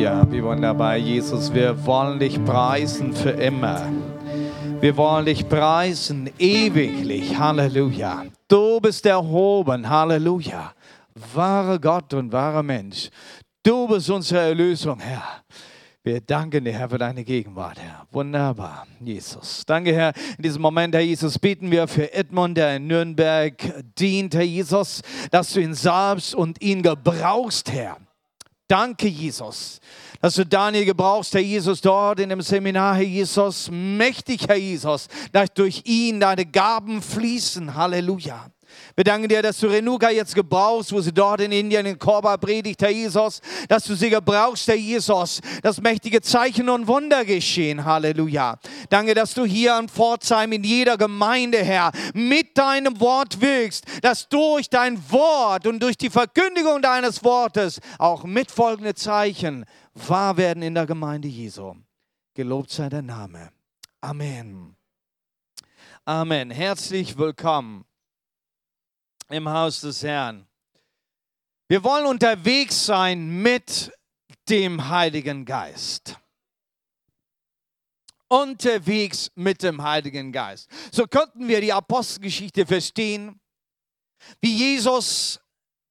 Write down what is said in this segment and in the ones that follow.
Halleluja, wie wunderbar, Jesus. Wir wollen dich preisen für immer. Wir wollen dich preisen ewiglich. Halleluja. Du bist erhoben. Halleluja. Wahre Gott und wahrer Mensch. Du bist unsere Erlösung, Herr. Wir danken dir, Herr, für deine Gegenwart, Herr. Wunderbar, Jesus. Danke, Herr. In diesem Moment, Herr Jesus, beten wir für Edmund, der in Nürnberg dient, Herr Jesus, dass du ihn salbst und ihn gebrauchst, Herr. Danke, Jesus, dass du Daniel gebrauchst, Herr Jesus, dort in dem Seminar, Herr Jesus. Mächtig, Herr Jesus, dass durch ihn deine Gaben fließen. Halleluja. Wir danken dir, dass du Renuka jetzt gebrauchst, wo sie dort in Indien in Korba predigt, Herr Jesus, dass du sie gebrauchst, Herr Jesus, dass mächtige Zeichen und Wunder geschehen. Halleluja. Danke, dass du hier an Pforzheim in jeder Gemeinde, Herr, mit deinem Wort wirkst, dass durch dein Wort und durch die Verkündigung deines Wortes auch mitfolgende Zeichen wahr werden in der Gemeinde Jesu. Gelobt sei der Name. Amen. Amen. Herzlich willkommen im Haus des Herrn. Wir wollen unterwegs sein mit dem Heiligen Geist. Unterwegs mit dem Heiligen Geist. So könnten wir die Apostelgeschichte verstehen, wie Jesus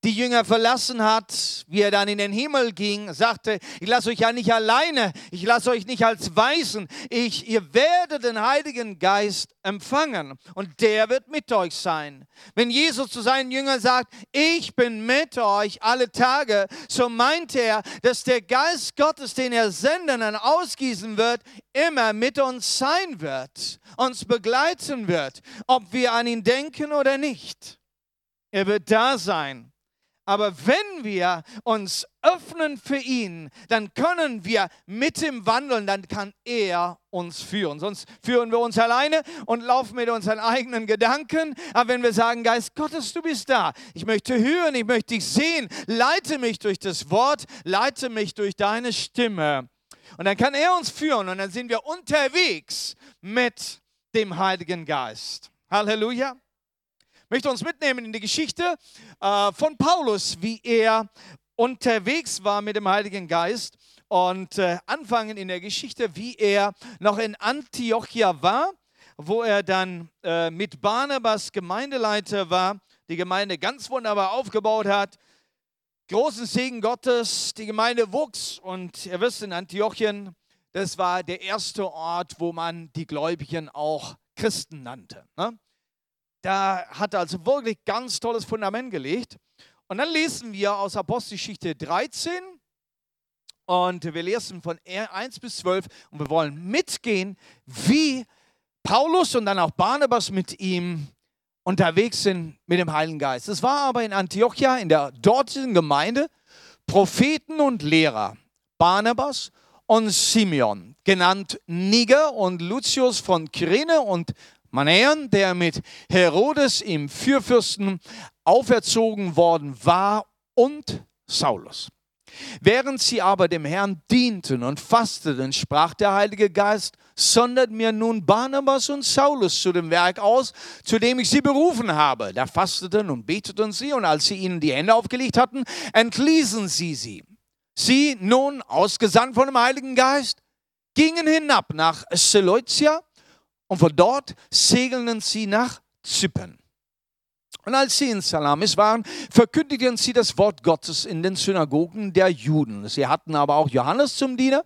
die Jünger verlassen hat, wie er dann in den Himmel ging, sagte, ich lasse euch ja nicht alleine, ich lasse euch nicht als Weisen, ich, ihr werdet den Heiligen Geist empfangen und der wird mit euch sein. Wenn Jesus zu seinen Jüngern sagt, ich bin mit euch alle Tage, so meint er, dass der Geist Gottes, den er senden und ausgießen wird, immer mit uns sein wird, uns begleiten wird, ob wir an ihn denken oder nicht. Er wird da sein. Aber wenn wir uns öffnen für ihn, dann können wir mit ihm wandeln, dann kann er uns führen. Sonst führen wir uns alleine und laufen mit unseren eigenen Gedanken. Aber wenn wir sagen, Geist Gottes, du bist da, ich möchte hören, ich möchte dich sehen, leite mich durch das Wort, leite mich durch deine Stimme. Und dann kann er uns führen und dann sind wir unterwegs mit dem Heiligen Geist. Halleluja möchte uns mitnehmen in die Geschichte äh, von Paulus, wie er unterwegs war mit dem Heiligen Geist und äh, anfangen in der Geschichte, wie er noch in Antiochia war, wo er dann äh, mit Barnabas Gemeindeleiter war, die Gemeinde ganz wunderbar aufgebaut hat. Großen Segen Gottes, die Gemeinde wuchs und ihr wisst, in Antiochien, das war der erste Ort, wo man die Gläubigen auch Christen nannte. Ne? Da hat er also wirklich ganz tolles Fundament gelegt. Und dann lesen wir aus Apostelgeschichte 13 und wir lesen von 1 bis 12 und wir wollen mitgehen, wie Paulus und dann auch Barnabas mit ihm unterwegs sind mit dem Heiligen Geist. Es war aber in Antiochia, in der dortigen Gemeinde, Propheten und Lehrer, Barnabas und Simeon, genannt Niger und Lucius von Kyrene und Manaen, der mit Herodes im Fürfürsten auferzogen worden war, und Saulus. Während sie aber dem Herrn dienten und fasteten, sprach der Heilige Geist, sondert mir nun Barnabas und Saulus zu dem Werk aus, zu dem ich sie berufen habe. Da fasteten und beteten sie, und als sie ihnen die Hände aufgelegt hatten, entließen sie sie. Sie, nun ausgesandt von dem Heiligen Geist, gingen hinab nach Seleucia und von dort segelten sie nach Zypern. Und als sie in Salamis waren, verkündigten sie das Wort Gottes in den Synagogen der Juden. Sie hatten aber auch Johannes zum Diener.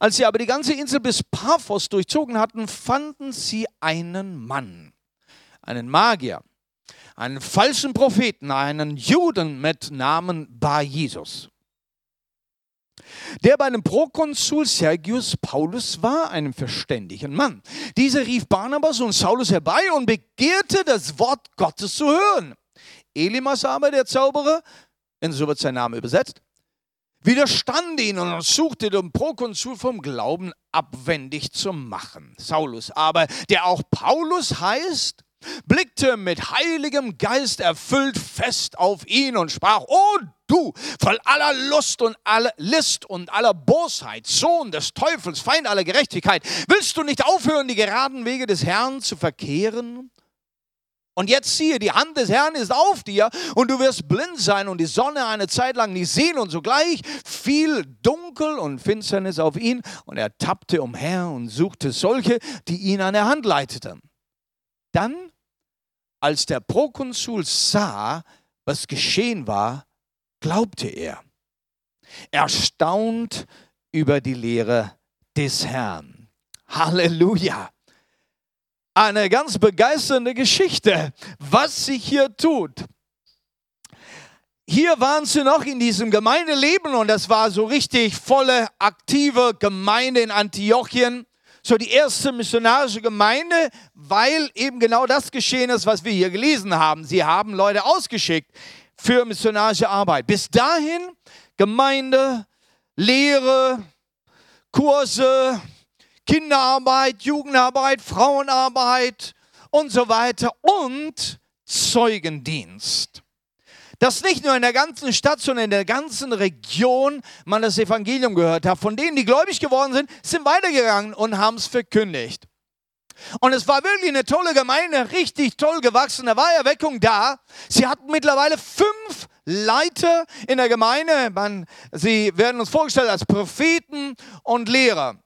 Als sie aber die ganze Insel bis Paphos durchzogen hatten, fanden sie einen Mann, einen Magier, einen falschen Propheten, einen Juden mit Namen Bar Jesus der bei dem Prokonsul Sergius Paulus war, einem verständigen Mann. Dieser rief Barnabas und Saulus herbei und begehrte, das Wort Gottes zu hören. Elimas aber, der Zauberer, denn so wird sein Name übersetzt, widerstand ihnen und suchte den Prokonsul vom Glauben abwendig zu machen. Saulus aber, der auch Paulus heißt, blickte mit heiligem Geist erfüllt fest auf ihn und sprach, O du, voll aller Lust und aller List und aller Bosheit, Sohn des Teufels, Feind aller Gerechtigkeit, willst du nicht aufhören, die geraden Wege des Herrn zu verkehren? Und jetzt siehe, die Hand des Herrn ist auf dir und du wirst blind sein und die Sonne eine Zeit lang nicht sehen. Und sogleich fiel Dunkel und Finsternis auf ihn und er tappte umher und suchte solche, die ihn an der Hand leiteten. Dann, als der Prokonsul sah, was geschehen war, glaubte er, erstaunt über die Lehre des Herrn. Halleluja eine ganz begeisternde Geschichte, was sich hier tut. Hier waren sie noch in diesem Gemeindeleben und das war so richtig volle, aktive Gemeinde in Antiochien. So die erste missionarische Gemeinde, weil eben genau das geschehen ist, was wir hier gelesen haben. Sie haben Leute ausgeschickt für missionarische Arbeit. Bis dahin Gemeinde, Lehre, Kurse, Kinderarbeit, Jugendarbeit, Frauenarbeit und so weiter und Zeugendienst. Dass nicht nur in der ganzen Stadt, sondern in der ganzen Region man das Evangelium gehört hat. Von denen, die gläubig geworden sind, sind weitergegangen und haben es verkündigt. Und es war wirklich eine tolle Gemeinde, richtig toll gewachsen. Da war Erweckung da. Sie hatten mittlerweile fünf Leiter in der Gemeinde. Man, sie werden uns vorgestellt als Propheten und Lehrer.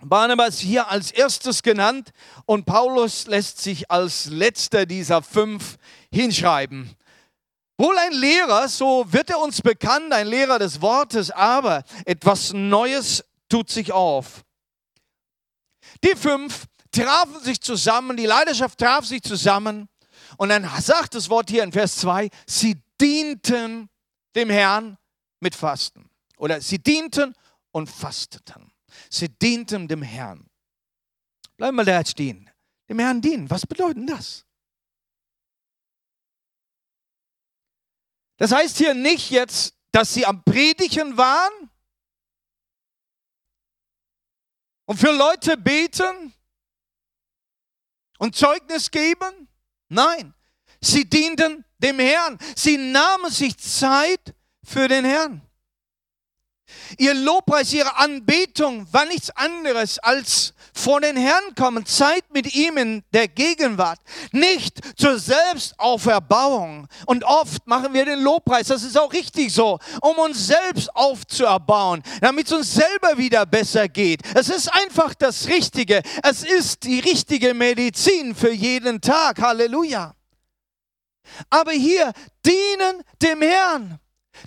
Barnabas hier als erstes genannt und Paulus lässt sich als letzter dieser fünf hinschreiben. Wohl ein Lehrer, so wird er uns bekannt, ein Lehrer des Wortes, aber etwas Neues tut sich auf. Die fünf trafen sich zusammen, die Leidenschaft traf sich zusammen und dann sagt das Wort hier in Vers 2, sie dienten dem Herrn mit Fasten. Oder sie dienten und fasteten. Sie dienten dem Herrn. Bleiben wir da jetzt stehen. Dem Herrn dienen. Was bedeutet das? Das heißt hier nicht jetzt, dass sie am Predigen waren und für Leute beten und Zeugnis geben. Nein, sie dienten dem Herrn. Sie nahmen sich Zeit für den Herrn. Ihr Lobpreis, ihre Anbetung war nichts anderes als vor den Herrn kommen, Zeit mit ihm in der Gegenwart, nicht zur Selbstauferbauung. Und oft machen wir den Lobpreis, das ist auch richtig so, um uns selbst aufzuerbauen, damit es uns selber wieder besser geht. Es ist einfach das Richtige, es ist die richtige Medizin für jeden Tag. Halleluja. Aber hier dienen dem Herrn,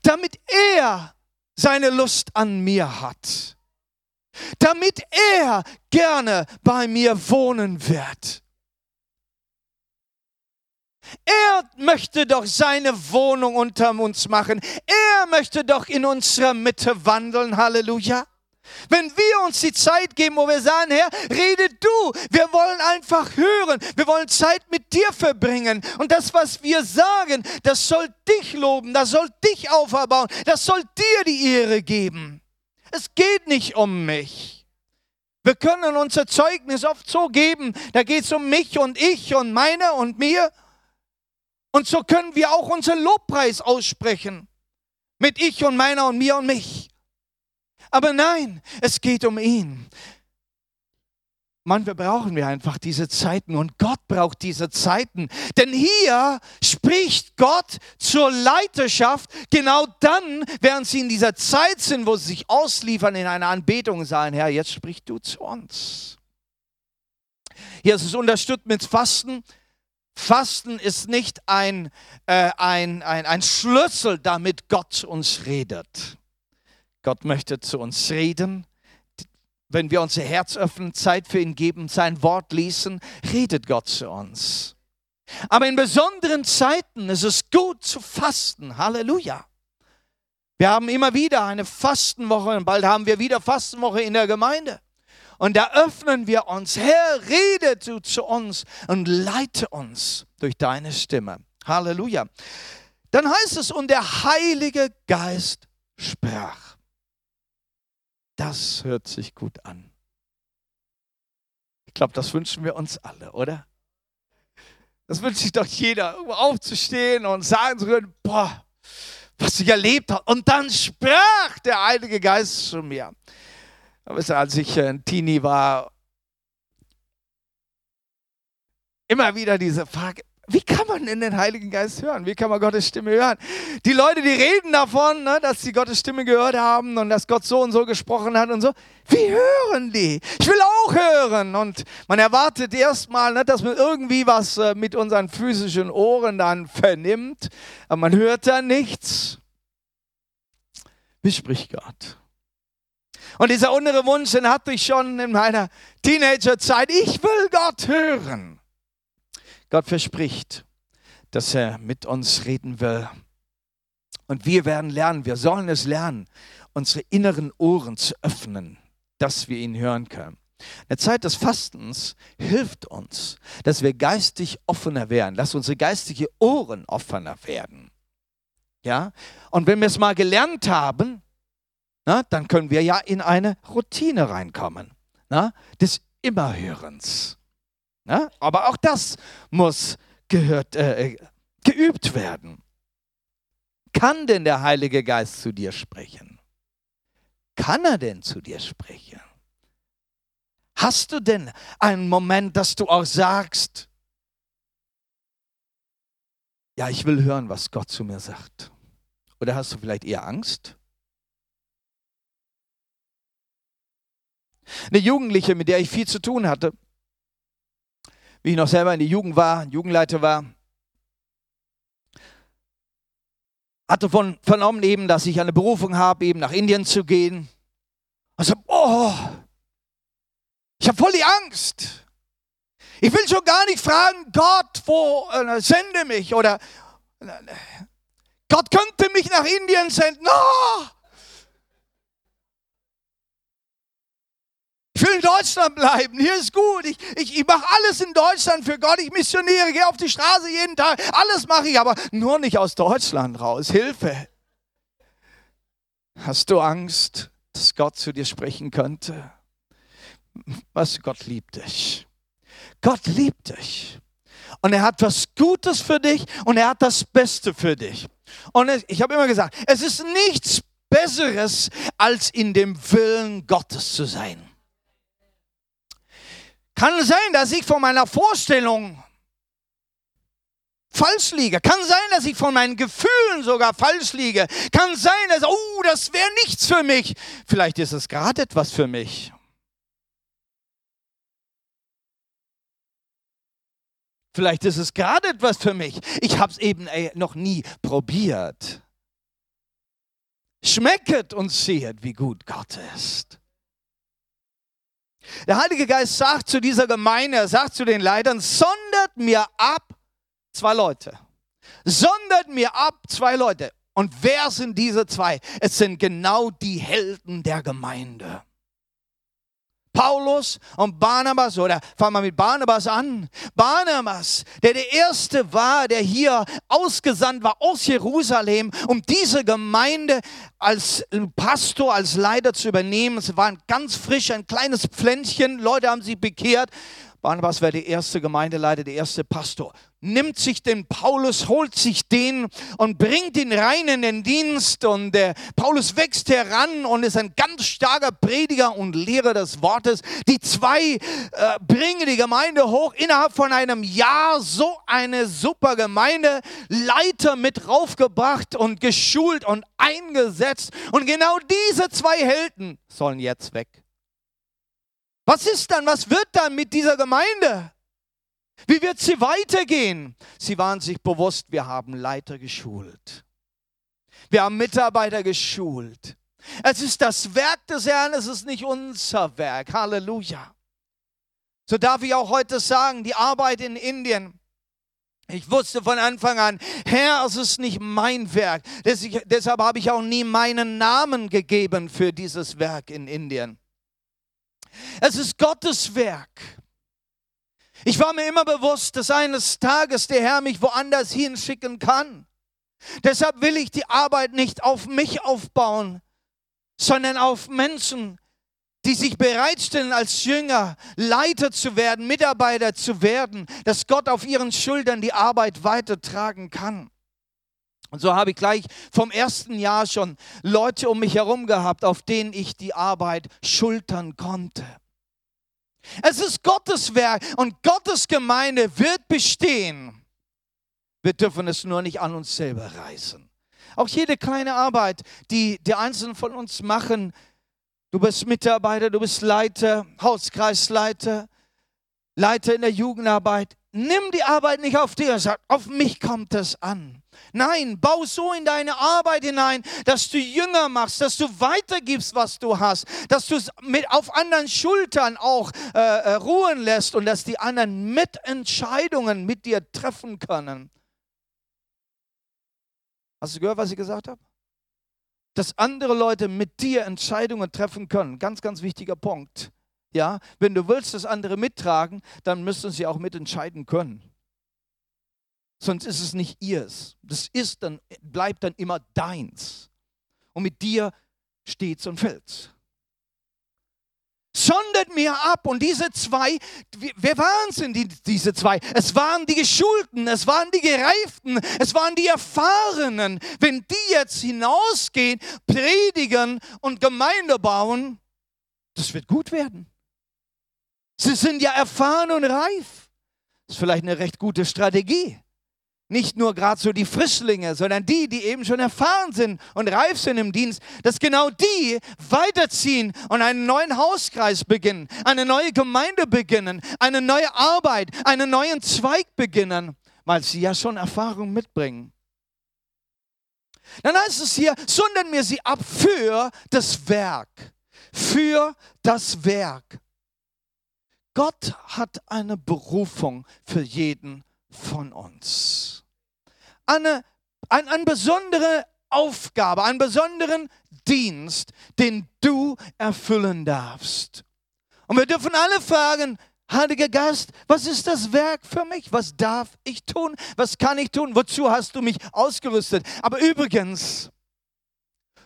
damit er seine Lust an mir hat, damit er gerne bei mir wohnen wird. Er möchte doch seine Wohnung unter uns machen. Er möchte doch in unserer Mitte wandeln. Halleluja. Wenn wir uns die Zeit geben, wo wir sagen, Herr, rede du. Wir wollen einfach hören. Wir wollen Zeit mit dir verbringen. Und das, was wir sagen, das soll dich loben, das soll dich auferbauen, das soll dir die Ehre geben. Es geht nicht um mich. Wir können unser Zeugnis oft so geben, da geht es um mich und ich und meine und mir. Und so können wir auch unseren Lobpreis aussprechen. Mit ich und meiner und mir und mich. Aber nein, es geht um ihn. Manchmal brauchen wir einfach diese Zeiten und Gott braucht diese Zeiten. Denn hier spricht Gott zur Leiterschaft genau dann, während sie in dieser Zeit sind, wo sie sich ausliefern in einer Anbetung und sagen, Herr, jetzt sprich du zu uns. Hier ist es unterstützt mit Fasten. Fasten ist nicht ein, äh, ein, ein, ein Schlüssel, damit Gott uns redet. Gott möchte zu uns reden. Wenn wir unser Herz öffnen, Zeit für ihn geben, sein Wort lesen, redet Gott zu uns. Aber in besonderen Zeiten ist es gut zu fasten. Halleluja. Wir haben immer wieder eine Fastenwoche und bald haben wir wieder Fastenwoche in der Gemeinde. Und da öffnen wir uns. Herr, rede du zu uns und leite uns durch deine Stimme. Halleluja. Dann heißt es, und der Heilige Geist sprach. Das hört sich gut an. Ich glaube, das wünschen wir uns alle, oder? Das wünscht sich doch jeder, aufzustehen und sagen zu können, boah, was ich erlebt habe. Und dann sprach der Heilige Geist zu mir. Als ich ein Teenie war, immer wieder diese Frage, Wie kann man in den Heiligen Geist hören? Wie kann man Gottes Stimme hören? Die Leute, die reden davon, ne, dass sie Gottes Stimme gehört haben und dass Gott so und so gesprochen hat und so. Wie hören die? Ich will auch hören. Und man erwartet erstmal, ne, dass man irgendwie was äh, mit unseren physischen Ohren dann vernimmt, aber man hört da nichts. Wie spricht Gott? Und dieser innere Wunsch, den hatte ich schon in meiner Teenagerzeit. Ich will Gott hören. Gott verspricht, dass er mit uns reden will. Und wir werden lernen, wir sollen es lernen, unsere inneren Ohren zu öffnen, dass wir ihn hören können. Eine Zeit des Fastens hilft uns, dass wir geistig offener werden, dass unsere geistigen Ohren offener werden. Ja? Und wenn wir es mal gelernt haben, na, dann können wir ja in eine Routine reinkommen, na, des Immerhörens. Na, aber auch das muss gehört, äh, geübt werden. Kann denn der Heilige Geist zu dir sprechen? Kann er denn zu dir sprechen? Hast du denn einen Moment, dass du auch sagst, ja, ich will hören, was Gott zu mir sagt? Oder hast du vielleicht eher Angst? Eine Jugendliche, mit der ich viel zu tun hatte, wie ich noch selber in der Jugend war, Jugendleiter war, hatte von, vernommen eben, dass ich eine Berufung habe, eben nach Indien zu gehen. Und so, oh, ich habe voll die Angst. Ich will schon gar nicht fragen, Gott, wo äh, sende mich oder äh, Gott könnte mich nach Indien senden. Oh, will in Deutschland bleiben. Hier ist gut. Ich, ich, ich mache alles in Deutschland für Gott. Ich missioniere, gehe auf die Straße jeden Tag. Alles mache ich, aber nur nicht aus Deutschland raus. Hilfe. Hast du Angst, dass Gott zu dir sprechen könnte? Was, Gott liebt dich. Gott liebt dich. Und er hat was Gutes für dich und er hat das Beste für dich. Und ich habe immer gesagt, es ist nichts Besseres, als in dem Willen Gottes zu sein. Kann sein, dass ich von meiner Vorstellung falsch liege. Kann sein, dass ich von meinen Gefühlen sogar falsch liege. Kann sein, dass, oh, das wäre nichts für mich. Vielleicht ist es gerade etwas für mich. Vielleicht ist es gerade etwas für mich. Ich habe es eben ey, noch nie probiert. Schmecket und sehet, wie gut Gott ist. Der Heilige Geist sagt zu dieser Gemeinde, er sagt zu den Leitern, sondert mir ab zwei Leute. Sondert mir ab zwei Leute. Und wer sind diese zwei? Es sind genau die Helden der Gemeinde. Paulus und Barnabas, oder fangen wir mit Barnabas an. Barnabas, der der Erste war, der hier ausgesandt war aus Jerusalem, um diese Gemeinde als Pastor, als Leiter zu übernehmen. Es war ein ganz frisch, ein kleines Pflänzchen. Leute haben sich bekehrt. Barnabas war der erste Gemeindeleiter, der erste Pastor nimmt sich den Paulus, holt sich den und bringt ihn rein in den Dienst. Und der Paulus wächst heran und ist ein ganz starker Prediger und Lehrer des Wortes. Die zwei äh, bringen die Gemeinde hoch. Innerhalb von einem Jahr so eine super Gemeinde, Leiter mit raufgebracht und geschult und eingesetzt. Und genau diese zwei Helden sollen jetzt weg. Was ist dann? Was wird dann mit dieser Gemeinde? Wie wird sie weitergehen? Sie waren sich bewusst, wir haben Leiter geschult. Wir haben Mitarbeiter geschult. Es ist das Werk des Herrn, es ist nicht unser Werk. Halleluja. So darf ich auch heute sagen, die Arbeit in Indien, ich wusste von Anfang an, Herr, es ist nicht mein Werk. Deshalb habe ich auch nie meinen Namen gegeben für dieses Werk in Indien. Es ist Gottes Werk. Ich war mir immer bewusst, dass eines Tages der Herr mich woanders hinschicken kann. Deshalb will ich die Arbeit nicht auf mich aufbauen, sondern auf Menschen, die sich bereitstellen als Jünger, Leiter zu werden, Mitarbeiter zu werden, dass Gott auf ihren Schultern die Arbeit weitertragen kann. Und so habe ich gleich vom ersten Jahr schon Leute um mich herum gehabt, auf denen ich die Arbeit schultern konnte. Es ist Gottes Werk und Gottes Gemeinde wird bestehen, Wir dürfen es nur nicht an uns selber reißen. Auch jede kleine Arbeit, die die Einzelnen von uns machen, du bist Mitarbeiter, du bist Leiter, Hauskreisleiter, Leiter in der Jugendarbeit, nimm die Arbeit nicht auf dir sag, auf mich kommt es an. Nein, bau so in deine Arbeit hinein, dass du Jünger machst, dass du weitergibst, was du hast, dass du es mit auf anderen Schultern auch äh, äh, ruhen lässt und dass die anderen Mitentscheidungen mit dir treffen können. Hast du gehört, was ich gesagt habe? Dass andere Leute mit dir Entscheidungen treffen können. Ganz, ganz wichtiger Punkt. Ja, wenn du willst, dass andere mittragen, dann müssen sie auch mitentscheiden können. Sonst ist es nicht ihrs. Das ist dann, bleibt dann immer deins. Und mit dir steht's und fällt's. Sondert mir ab. Und diese zwei, wer waren es denn, die, diese zwei? Es waren die Geschulten, es waren die Gereiften, es waren die Erfahrenen. Wenn die jetzt hinausgehen, predigen und Gemeinde bauen, das wird gut werden. Sie sind ja erfahren und reif. Das ist vielleicht eine recht gute Strategie nicht nur gerade so die Frischlinge, sondern die, die eben schon erfahren sind und reif sind im Dienst, dass genau die weiterziehen und einen neuen Hauskreis beginnen, eine neue Gemeinde beginnen, eine neue Arbeit, einen neuen Zweig beginnen, weil sie ja schon Erfahrung mitbringen. Dann heißt es hier, sondern mir sie ab für das Werk. Für das Werk. Gott hat eine Berufung für jeden von uns. Eine, eine, eine besondere Aufgabe, einen besonderen Dienst, den du erfüllen darfst. Und wir dürfen alle fragen, Heiliger Geist, was ist das Werk für mich? Was darf ich tun? Was kann ich tun? Wozu hast du mich ausgerüstet? Aber übrigens,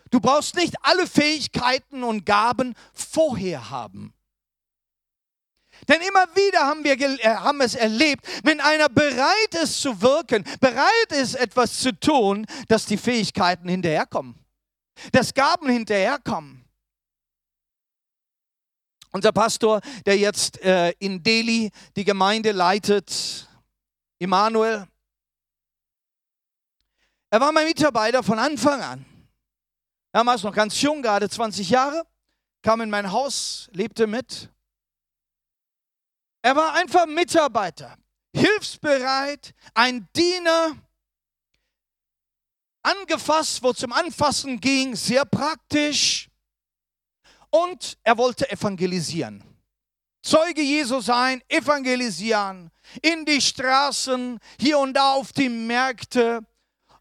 du brauchst nicht alle Fähigkeiten und Gaben vorher haben. Denn immer wieder haben wir äh, haben es erlebt, wenn einer bereit ist zu wirken, bereit ist etwas zu tun, dass die Fähigkeiten hinterherkommen, dass Gaben hinterherkommen. Unser Pastor, der jetzt äh, in Delhi die Gemeinde leitet, Immanuel, er war mein Mitarbeiter von Anfang an. Damals noch ganz jung, gerade 20 Jahre, kam in mein Haus, lebte mit. Er war einfach Mitarbeiter, hilfsbereit, ein Diener, angefasst, wo zum Anfassen ging, sehr praktisch. Und er wollte evangelisieren. Zeuge Jesu sein, evangelisieren, in die Straßen, hier und da auf die Märkte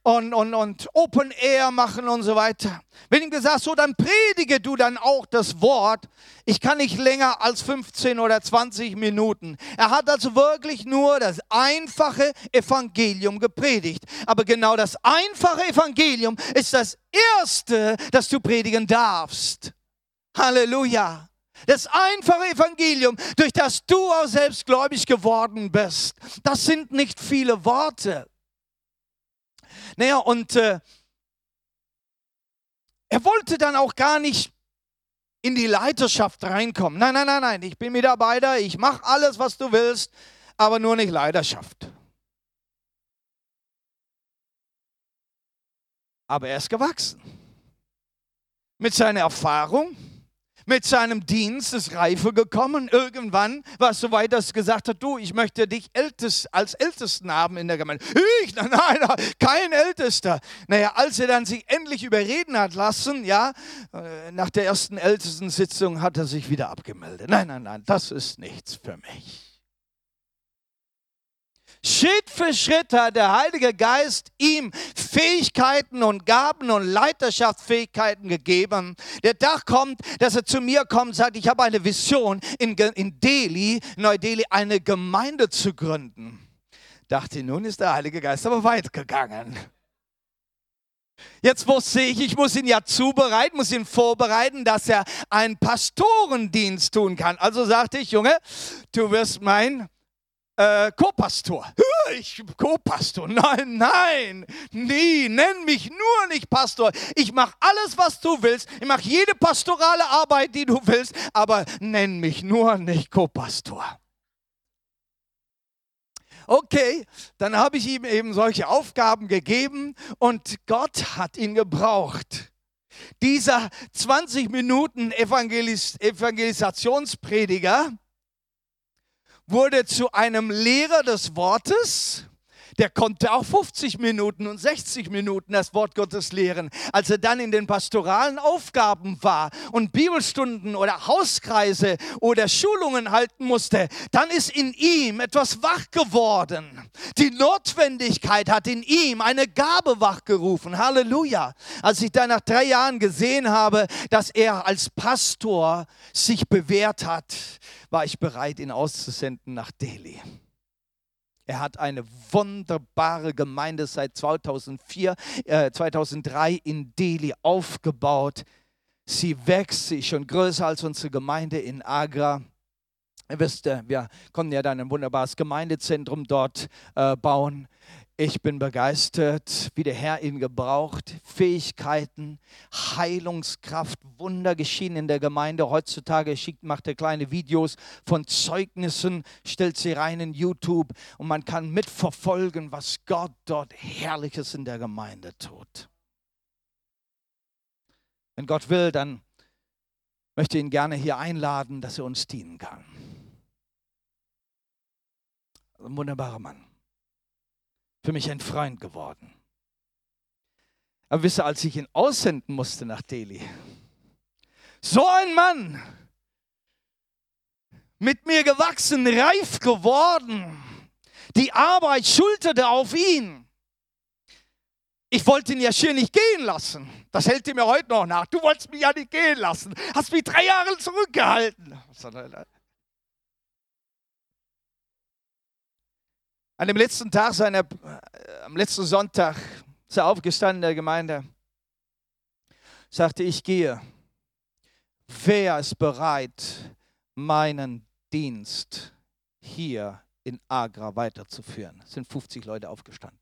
und, und, und Open Air machen und so weiter. Wenn ihm gesagt, so dann predige du dann auch das Wort. Ich kann nicht länger als 15 oder 20 Minuten. Er hat also wirklich nur das einfache Evangelium gepredigt. Aber genau das einfache Evangelium ist das erste, das du predigen darfst. Halleluja. Das einfache Evangelium, durch das du auch selbstgläubig geworden bist. Das sind nicht viele Worte. Naja, und äh, er wollte dann auch gar nicht in die Leiterschaft reinkommen. Nein, nein, nein, nein, ich bin Mitarbeiter, ich mache alles, was du willst, aber nur nicht Leiterschaft. Aber er ist gewachsen. Mit seiner Erfahrung, mit seinem Dienst ist Reife gekommen. Irgendwann war es so weit, dass gesagt hat, du, ich möchte dich ältest, als Ältesten haben in der Gemeinde. Ich? Nein, nein, kein Ältester. Naja, als er dann sich endlich überreden hat lassen, ja, äh, nach der ersten Ältestensitzung hat er sich wieder abgemeldet. Nein, nein, nein, das ist nichts für mich. Schritt für Schritt hat der Heilige Geist ihm Fähigkeiten und Gaben und Leiterschaftsfähigkeiten gegeben. Der Tag kommt, dass er zu mir kommt und sagt, ich habe eine Vision, in, in Delhi, Neu-Delhi, eine Gemeinde zu gründen. Dachte, nun ist der Heilige Geist aber weit gegangen. Jetzt wusste ich, ich muss ihn ja zubereiten, muss ihn vorbereiten, dass er einen Pastorendienst tun kann. Also sagte ich, Junge, du wirst mein äh, Co-Pastor. Ich Co-Pastor. Nein, nein, nie. Nenn mich nur nicht Pastor. Ich mache alles, was du willst. Ich mache jede pastorale Arbeit, die du willst. Aber nenn mich nur nicht Co-Pastor. Okay, dann habe ich ihm eben solche Aufgaben gegeben und Gott hat ihn gebraucht. Dieser 20 Minuten Evangelis Evangelisationsprediger wurde zu einem Lehrer des Wortes der konnte auch 50 Minuten und 60 Minuten das Wort Gottes lehren. Als er dann in den pastoralen Aufgaben war und Bibelstunden oder Hauskreise oder Schulungen halten musste, dann ist in ihm etwas wach geworden. Die Notwendigkeit hat in ihm eine Gabe wachgerufen. Halleluja. Als ich dann nach drei Jahren gesehen habe, dass er als Pastor sich bewährt hat, war ich bereit, ihn auszusenden nach Delhi. Er hat eine wunderbare Gemeinde seit 2004, äh, 2003 in Delhi aufgebaut. Sie wächst, sie ist schon größer als unsere Gemeinde in Agra. Ihr wisst, wir konnten ja dann ein wunderbares Gemeindezentrum dort äh, bauen. Ich bin begeistert, wie der Herr ihn gebraucht. Fähigkeiten, Heilungskraft, Wunder geschehen in der Gemeinde. Heutzutage schickt, macht er kleine Videos von Zeugnissen, stellt sie rein in YouTube und man kann mitverfolgen, was Gott dort Herrliches in der Gemeinde tut. Wenn Gott will, dann möchte ich ihn gerne hier einladen, dass er uns dienen kann. Ein wunderbarer Mann für mich ein Freund geworden. Aber wisse, als ich ihn aussenden musste nach Delhi, so ein Mann, mit mir gewachsen, reif geworden, die Arbeit schulterte auf ihn. Ich wollte ihn ja schier nicht gehen lassen. Das hält ihm mir heute noch nach. Du wolltest mich ja nicht gehen lassen. Hast mich drei Jahre zurückgehalten. An dem letzten Tag seiner, äh, am letzten Sonntag ist er aufgestanden in der Gemeinde, sagte, ich gehe. Wer ist bereit, meinen Dienst hier in Agra weiterzuführen? Es sind 50 Leute aufgestanden.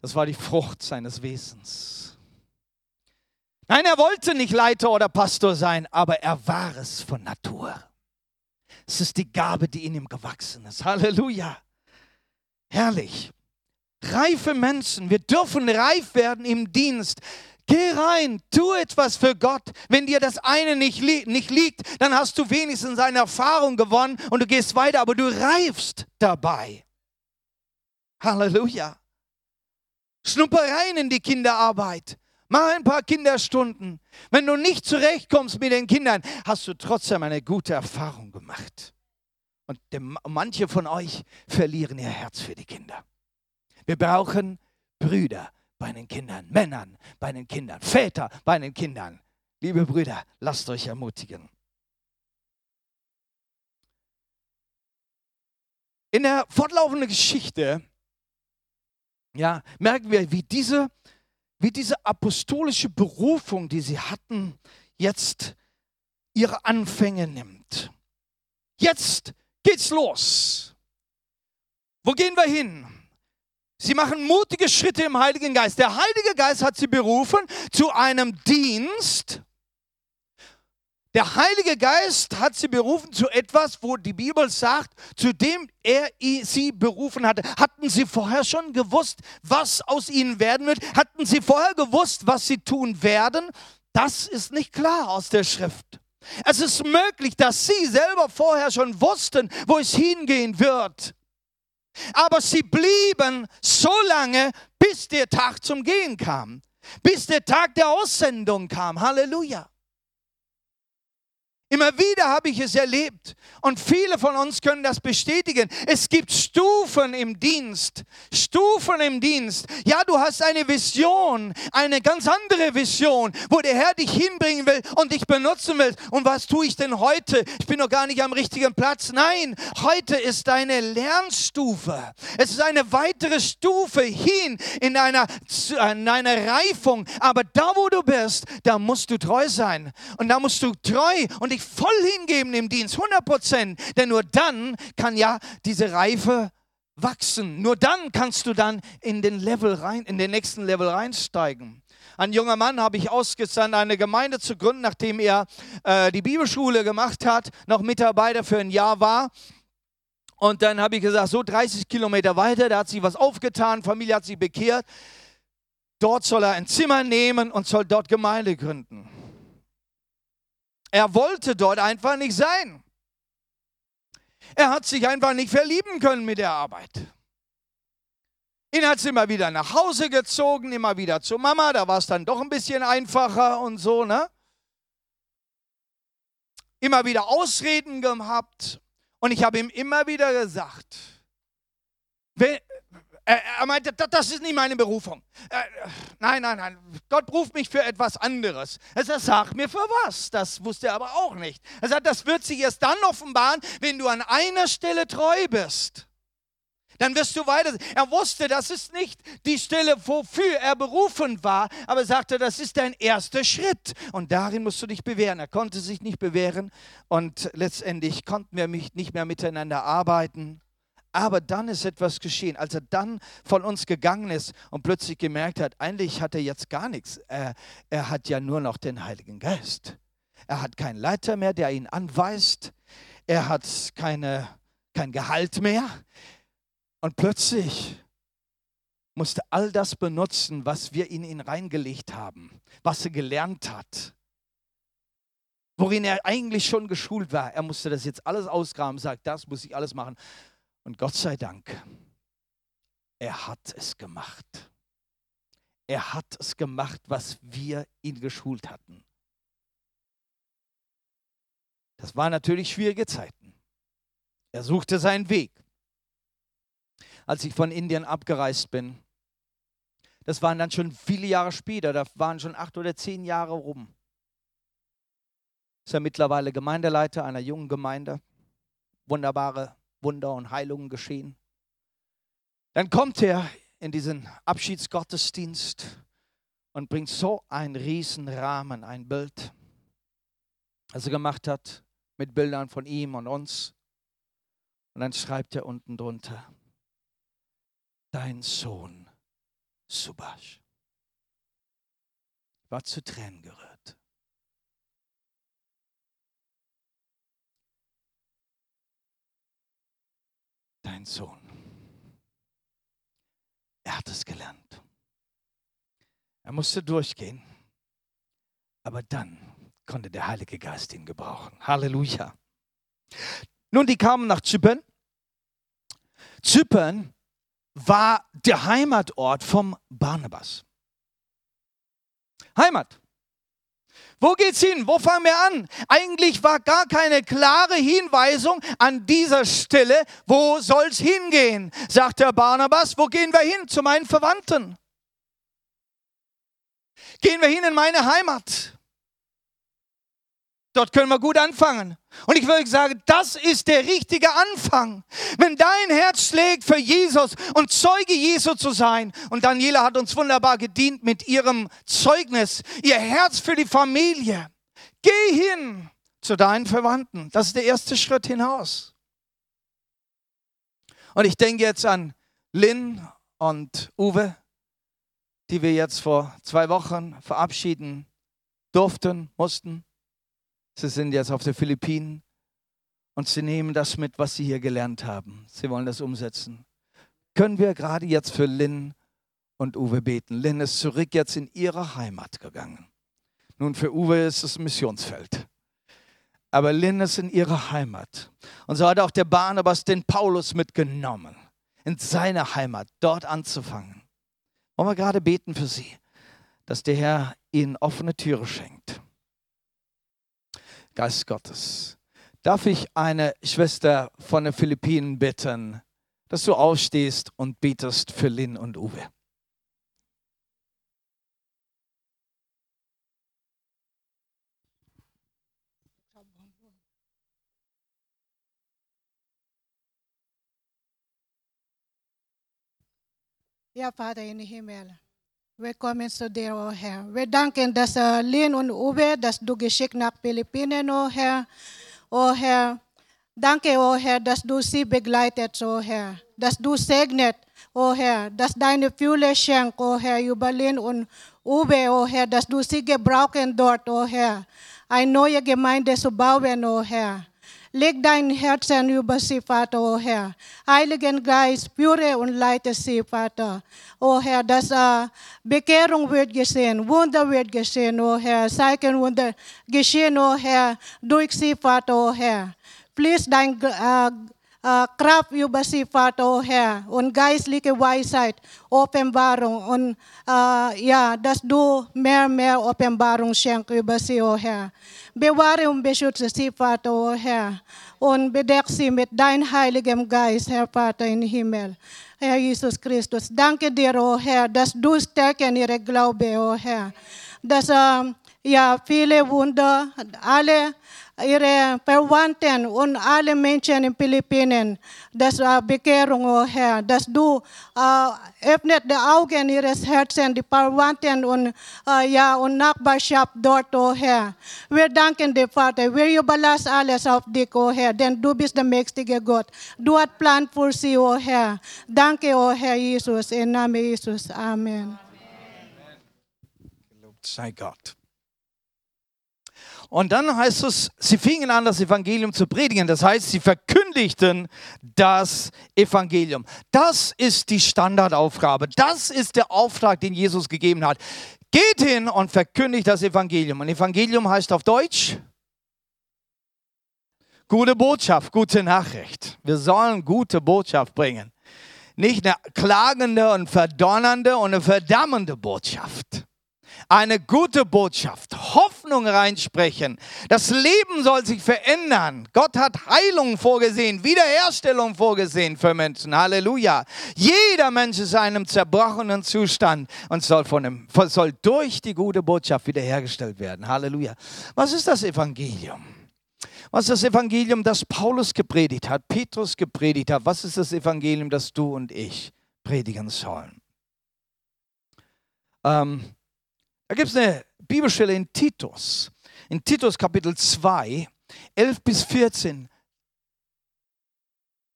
Das war die Frucht seines Wesens. Nein, er wollte nicht Leiter oder Pastor sein, aber er war es von Natur. Es ist die Gabe, die in ihm gewachsen ist. Halleluja. Herrlich. Reife Menschen, wir dürfen reif werden im Dienst. Geh rein, tu etwas für Gott. Wenn dir das eine nicht, li nicht liegt, dann hast du wenigstens eine Erfahrung gewonnen und du gehst weiter, aber du reifst dabei. Halleluja. Schnupper rein in die Kinderarbeit. Mach ein paar Kinderstunden. Wenn du nicht zurechtkommst mit den Kindern, hast du trotzdem eine gute Erfahrung gemacht. Und manche von euch verlieren ihr Herz für die Kinder. Wir brauchen Brüder bei den Kindern, Männern bei den Kindern, Väter bei den Kindern. Liebe Brüder, lasst euch ermutigen. In der fortlaufenden Geschichte ja, merken wir, wie diese wie diese apostolische Berufung, die sie hatten, jetzt ihre Anfänge nimmt. Jetzt geht's los. Wo gehen wir hin? Sie machen mutige Schritte im Heiligen Geist. Der Heilige Geist hat sie berufen zu einem Dienst, der Heilige Geist hat sie berufen zu etwas, wo die Bibel sagt, zu dem er sie berufen hatte. Hatten sie vorher schon gewusst, was aus ihnen werden wird? Hatten sie vorher gewusst, was sie tun werden? Das ist nicht klar aus der Schrift. Es ist möglich, dass sie selber vorher schon wussten, wo es hingehen wird. Aber sie blieben so lange, bis der Tag zum Gehen kam, bis der Tag der Aussendung kam. Halleluja. Immer wieder habe ich es erlebt und viele von uns können das bestätigen. Es gibt Stufen im Dienst, Stufen im Dienst. Ja, du hast eine Vision, eine ganz andere Vision, wo der Herr dich hinbringen will und dich benutzen will. Und was tue ich denn heute? Ich bin noch gar nicht am richtigen Platz. Nein, heute ist deine Lernstufe. Es ist eine weitere Stufe hin in einer, in einer Reifung. Aber da, wo du bist, da musst du treu sein. Und da musst du treu und dich voll hingeben im Dienst, 100 Prozent. Denn nur dann kann ja diese Reife wachsen. Nur dann kannst du dann in den Level rein, in den nächsten Level reinsteigen. ein junger Mann habe ich ausgesandt, eine Gemeinde zu gründen, nachdem er äh, die Bibelschule gemacht hat, noch Mitarbeiter für ein Jahr war. Und dann habe ich gesagt, so 30 Kilometer weiter, da hat sich was aufgetan, Familie hat sich bekehrt. Dort soll er ein Zimmer nehmen und soll dort Gemeinde gründen. Er wollte dort einfach nicht sein. Er hat sich einfach nicht verlieben können mit der Arbeit. Ihn hat es immer wieder nach Hause gezogen, immer wieder zu Mama, da war es dann doch ein bisschen einfacher und so, ne? Immer wieder Ausreden gehabt und ich habe ihm immer wieder gesagt, er meinte, das ist nicht meine Berufung. Nein, nein, nein, Gott ruft mich für etwas anderes. Er sagt, sag mir für was. Das wusste er aber auch nicht. Er sagt, das wird sich erst dann offenbaren, wenn du an einer Stelle treu bist. Dann wirst du weiter. Er wusste, das ist nicht die Stelle, wofür er berufen war, aber er sagte, das ist dein erster Schritt. Und darin musst du dich bewähren. Er konnte sich nicht bewähren und letztendlich konnten wir nicht mehr miteinander arbeiten. Aber dann ist etwas geschehen, als er dann von uns gegangen ist und plötzlich gemerkt hat, eigentlich hat er jetzt gar nichts. Er, er hat ja nur noch den Heiligen Geist. Er hat keinen Leiter mehr, der ihn anweist. Er hat keine, kein Gehalt mehr. Und plötzlich musste all das benutzen, was wir in ihn reingelegt haben, was er gelernt hat, worin er eigentlich schon geschult war. Er musste das jetzt alles ausgraben, sagt, das muss ich alles machen. Und Gott sei Dank, er hat es gemacht. Er hat es gemacht, was wir ihn geschult hatten. Das waren natürlich schwierige Zeiten. Er suchte seinen Weg. Als ich von Indien abgereist bin, das waren dann schon viele Jahre später, da waren schon acht oder zehn Jahre rum. Ist er mittlerweile Gemeindeleiter einer jungen Gemeinde. Wunderbare Wunder und Heilungen geschehen. Dann kommt er in diesen Abschiedsgottesdienst und bringt so einen riesen Rahmen, ein Bild, das er gemacht hat mit Bildern von ihm und uns. Und dann schreibt er unten drunter, dein Sohn Subash war zu Tränen gerührt. Dein Sohn. Er hat es gelernt. Er musste durchgehen. Aber dann konnte der Heilige Geist ihn gebrauchen. Halleluja. Nun, die kamen nach Zypern. Zypern war der Heimatort vom Barnabas. Heimat. Wo geht's hin? Wo fangen wir an? Eigentlich war gar keine klare Hinweisung an dieser Stelle, wo soll's hingehen? Sagt der Barnabas, wo gehen wir hin? Zu meinen Verwandten. Gehen wir hin in meine Heimat. Dort können wir gut anfangen. Und ich würde sagen, das ist der richtige Anfang. Wenn dein Herz schlägt für Jesus und Zeuge Jesu zu sein, und Daniela hat uns wunderbar gedient mit ihrem Zeugnis, ihr Herz für die Familie, geh hin zu deinen Verwandten. Das ist der erste Schritt hinaus. Und ich denke jetzt an Lynn und Uwe, die wir jetzt vor zwei Wochen verabschieden durften, mussten. Sie sind jetzt auf den Philippinen und sie nehmen das mit, was sie hier gelernt haben. Sie wollen das umsetzen. Können wir gerade jetzt für Lynn und Uwe beten? Lynn ist zurück jetzt in ihre Heimat gegangen. Nun, für Uwe ist es ein Missionsfeld. Aber Lynn ist in ihrer Heimat. Und so hat auch der Barnabas den Paulus mitgenommen, in seine Heimat, dort anzufangen. Wollen wir gerade beten für sie, dass der Herr ihnen offene Türe schenkt. Geist Gottes. Darf ich eine Schwester von den Philippinen bitten, dass du aufstehst und betest für Lynn und Uwe? Ja, Vater den Himmel. Wir kommen zu dir, oh Herr. Wir danken, dass Lin und Uwe, dass du geschickt nach Philippinen, oh Herr. Oh Herr, danke, oh Herr, dass du sie begleitet, oh Herr. Dass du segnet, oh Herr, dass deine Fühle schenkt, oh Herr, über Lin und Uwe, oh Herr, dass du sie gebrauchen dort, oh Herr, eine neue Gemeinde zu bauen, oh Herr. Leg dein Herzen über sie, Vater, oh Herr. Heiligen Geist, führe und leite sie, Vater. Oh Herr, dass uh, Bekehrung wird geschehen, Wunder wird geschehen, oh Herr. Zeichen, Wunder geschehen, oh Herr, durch sie, Vater, oh Herr. Please dein uh, uh, Kraft über sie, Vater, oh Herr, und geistliche Weisheit, Offenbarung und uh, ja, dass du mehr, mehr Offenbarung schenkst über sie, oh Herr. Bewahre und beschütze sie, Vater, oh Herr, und bedeck sie mit deinem Heiligen Geist, Herr Vater im Himmel. Herr Jesus Christus, danke dir, oh Herr, dass du stärken ihre Glaube, oh Herr. Dass uh, ja, viele Wunder, alle ihre Verwandten und alle Menschen in Philippinen, dass uh, Bekehrung, oh Herr, dass du uh, öffnet die Augen ihres Herzens, die Verwandten und, uh, ja, und Nachbarschaft dort, oh Herr. Wir danken dir, Vater. Wir überlassen alles auf dich, oh Herr, denn du bist der mächtige Gott. Du hast Plan für sie, oh Herr. Danke, oh Herr Jesus, im Namen Jesus. Amen. Gelobt sei Gott. Und dann heißt es, sie fingen an, das Evangelium zu predigen. Das heißt, sie verkündigten das Evangelium. Das ist die Standardaufgabe. Das ist der Auftrag, den Jesus gegeben hat. Geht hin und verkündigt das Evangelium. Und Evangelium heißt auf Deutsch gute Botschaft, gute Nachricht. Wir sollen gute Botschaft bringen. Nicht eine klagende und verdonnernde und eine verdammende Botschaft eine gute Botschaft, Hoffnung reinsprechen. Das Leben soll sich verändern. Gott hat Heilung vorgesehen, Wiederherstellung vorgesehen für Menschen. Halleluja. Jeder Mensch ist in einem zerbrochenen Zustand und soll, von dem, soll durch die gute Botschaft wiederhergestellt werden. Halleluja. Was ist das Evangelium? Was ist das Evangelium, das Paulus gepredigt hat, Petrus gepredigt hat? Was ist das Evangelium, das du und ich predigen sollen? Ähm, da gibt es eine Bibelstelle in Titus, in Titus Kapitel 2, 11 bis 14.